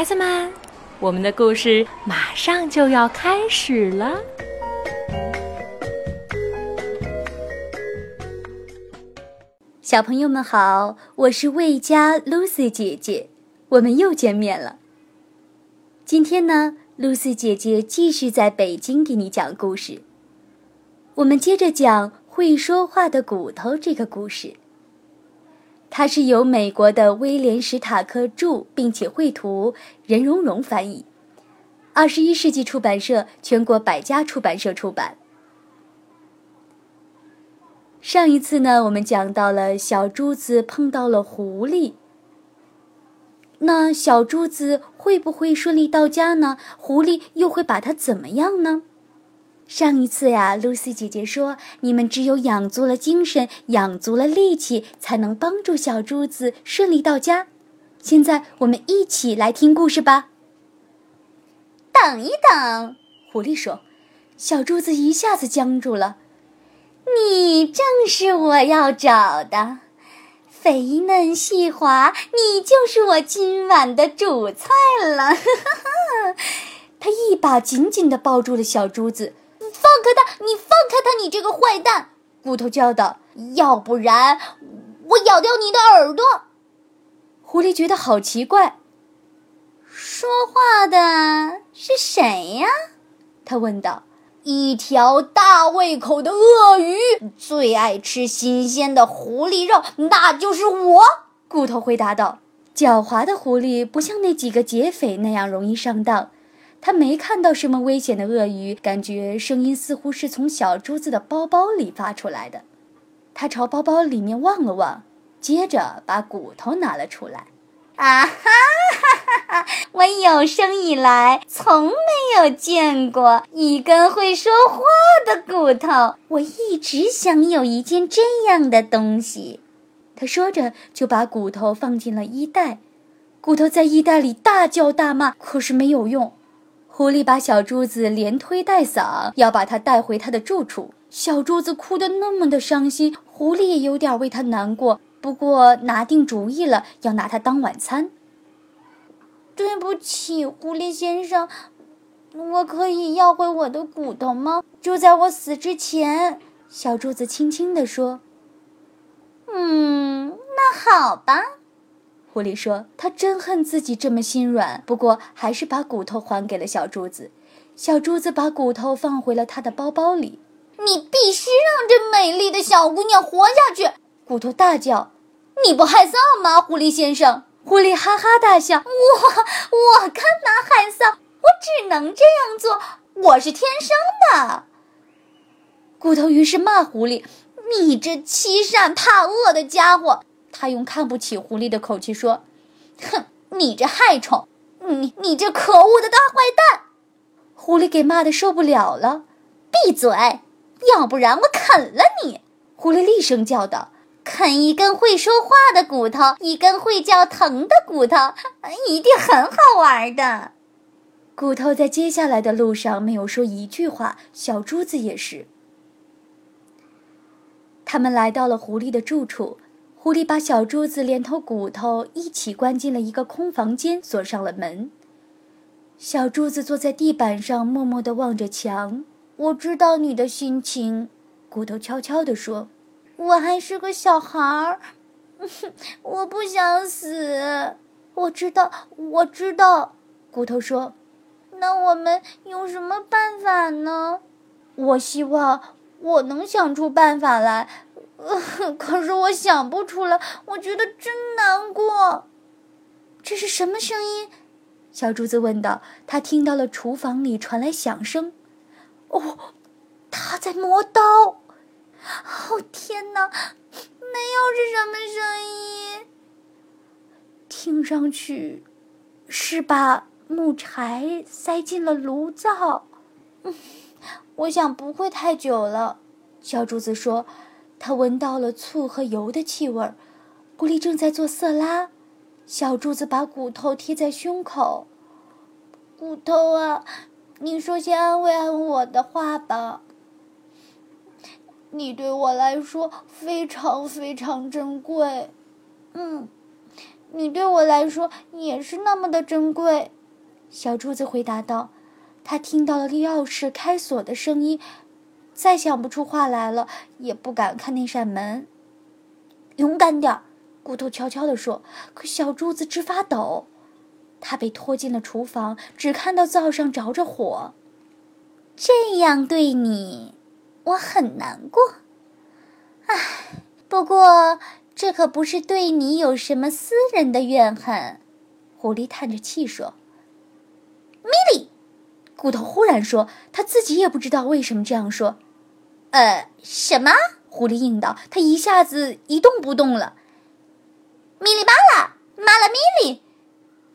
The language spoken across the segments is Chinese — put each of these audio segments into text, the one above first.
孩子们，我们的故事马上就要开始了。小朋友们好，我是魏佳 Lucy 姐姐，我们又见面了。今天呢，Lucy 姐姐继续在北京给你讲故事。我们接着讲会说话的骨头这个故事。它是由美国的威廉·史塔克著，并且绘图，任荣荣翻译，二十一世纪出版社全国百家出版社出版。上一次呢，我们讲到了小珠子碰到了狐狸，那小珠子会不会顺利到家呢？狐狸又会把它怎么样呢？上一次呀，露西姐姐说，你们只有养足了精神，养足了力气，才能帮助小珠子顺利到家。现在我们一起来听故事吧。等一等，狐狸说，小珠子一下子僵住了。你正是我要找的，肥嫩细滑，你就是我今晚的主菜了。他一把紧紧地抱住了小珠子。放开他！你放开他！你这个坏蛋！骨头叫道：“要不然我咬掉你的耳朵。”狐狸觉得好奇怪。说话的是谁呀？他问道。一条大胃口的鳄鱼，最爱吃新鲜的狐狸肉，那就是我。骨头回答道。狡猾的狐狸不像那几个劫匪那样容易上当。他没看到什么危险的鳄鱼，感觉声音似乎是从小珠子的包包里发出来的。他朝包包里面望了望，接着把骨头拿了出来。啊哈哈哈！我有生以来从没有见过一根会说话的骨头。我一直想有一件这样的东西。他说着，就把骨头放进了衣袋。骨头在衣袋里大叫大骂，可是没有用。狐狸把小珠子连推带搡，要把它带回它的住处。小珠子哭得那么的伤心，狐狸也有点为它难过。不过拿定主意了，要拿它当晚餐。对不起，狐狸先生，我可以要回我的骨头吗？就在我死之前，小珠子轻轻地说：“嗯，那好吧。”狐狸说：“他真恨自己这么心软，不过还是把骨头还给了小珠子。小珠子把骨头放回了他的包包里。你必须让这美丽的小姑娘活下去！”骨头大叫：“你不害臊吗，狐狸先生？”狐狸哈哈大笑：“我我干嘛害臊？我只能这样做，我是天生的。”骨头于是骂狐狸：“你这欺善怕恶的家伙！”他用看不起狐狸的口气说：“哼，你这害虫，你你这可恶的大坏蛋！”狐狸给骂的受不了了，“闭嘴，要不然我啃了你！”狐狸厉声叫道：“啃一根会说话的骨头，一根会叫疼的骨头，一定很好玩的。”骨头在接下来的路上没有说一句话，小珠子也是。他们来到了狐狸的住处。狐狸把小珠子连同骨头一起关进了一个空房间，锁上了门。小珠子坐在地板上，默默地望着墙。我知道你的心情，骨头悄悄地说：“我还是个小孩儿，我不想死。”我知道，我知道，骨头说：“那我们有什么办法呢？”我希望我能想出办法来。可是我想不出来，我觉得真难过。这是什么声音？小珠子问道。他听到了厨房里传来响声。哦，他在磨刀。哦天哪，那又是什么声音？听上去是把木柴塞进了炉灶。嗯，我想不会太久了。小珠子说。他闻到了醋和油的气味儿，狐狸正在做色拉。小柱子把骨头贴在胸口。骨头啊，你说些安慰安慰我的话吧。你对我来说非常非常珍贵。嗯，你对我来说也是那么的珍贵。”小柱子回答道。他听到了钥匙开锁的声音，再想不出话来了，也不敢看那扇门。勇敢点儿，骨头悄悄地说。可小柱子直发抖。他被拖进了厨房，只看到灶上着着火。这样对你，我很难过。唉，不过这可不是对你有什么私人的怨恨。狐狸叹着气说：“米莉。”骨头忽然说：“他自己也不知道为什么这样说。”“呃，什么？”狐狸应道。他一下子一动不动了。米莉巴拉，马拉米莉，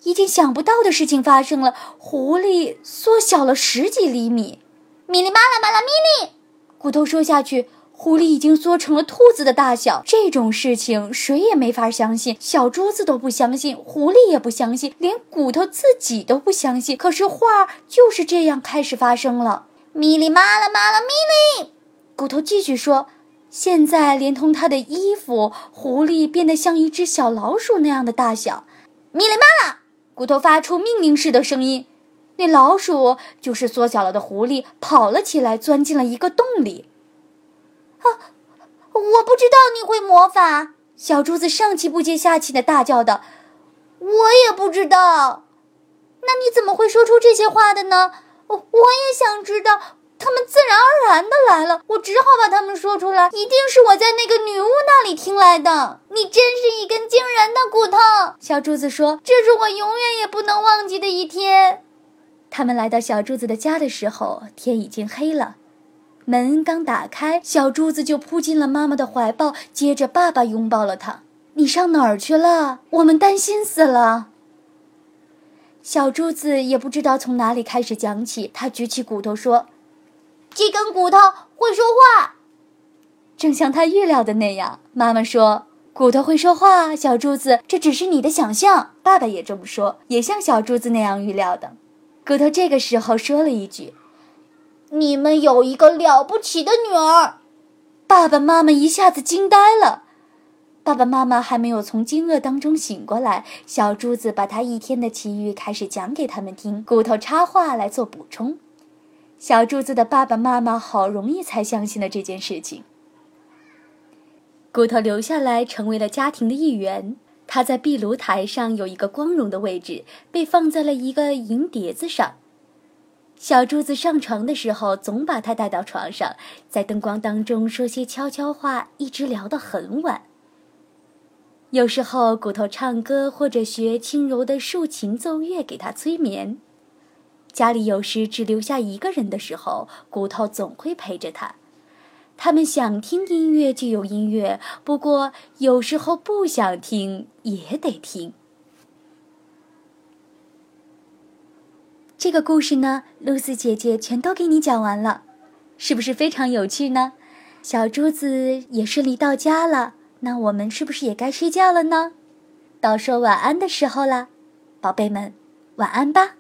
一件想不到的事情发生了。狐狸缩小了十几厘米。米莉巴拉，马拉米莉，骨头说下去。狐狸已经缩成了兔子的大小，这种事情谁也没法相信。小珠子都不相信，狐狸也不相信，连骨头自己都不相信。可是画就是这样开始发生了。咪哩嘛啦嘛啦咪哩，骨头继续说：“现在连同他的衣服，狐狸变得像一只小老鼠那样的大小。”咪哩嘛啦，骨头发出命令式的声音。那老鼠就是缩小了的狐狸，跑了起来，钻进了一个洞里。啊！我不知道你会魔法，小珠子上气不接下气的大叫道：“我也不知道。那你怎么会说出这些话的呢？我我也想知道。他们自然而然的来了，我只好把他们说出来。一定是我在那个女巫那里听来的。你真是一根惊人的骨头。”小柱子说：“这是我永远也不能忘记的一天。”他们来到小柱子的家的时候，天已经黑了。门刚打开，小柱子就扑进了妈妈的怀抱，接着爸爸拥抱了他。你上哪儿去了？我们担心死了。小柱子也不知道从哪里开始讲起，他举起骨头说：“这根骨头会说话。”正像他预料的那样，妈妈说：“骨头会说话。”小珠子，这只是你的想象。爸爸也这么说，也像小珠子那样预料的。骨头这个时候说了一句。你们有一个了不起的女儿，爸爸妈妈一下子惊呆了。爸爸妈妈还没有从惊愕当中醒过来，小珠子把他一天的奇遇开始讲给他们听。骨头插话来做补充。小柱子的爸爸妈妈好容易才相信了这件事情。骨头留下来成为了家庭的一员，他在壁炉台上有一个光荣的位置，被放在了一个银碟子上。小柱子上床的时候，总把他带到床上，在灯光当中说些悄悄话，一直聊到很晚。有时候，骨头唱歌或者学轻柔的竖琴奏乐给他催眠。家里有时只留下一个人的时候，骨头总会陪着他。他们想听音乐就有音乐，不过有时候不想听也得听。这个故事呢，露丝姐姐全都给你讲完了，是不是非常有趣呢？小珠子也顺利到家了，那我们是不是也该睡觉了呢？到说晚安的时候了，宝贝们，晚安吧。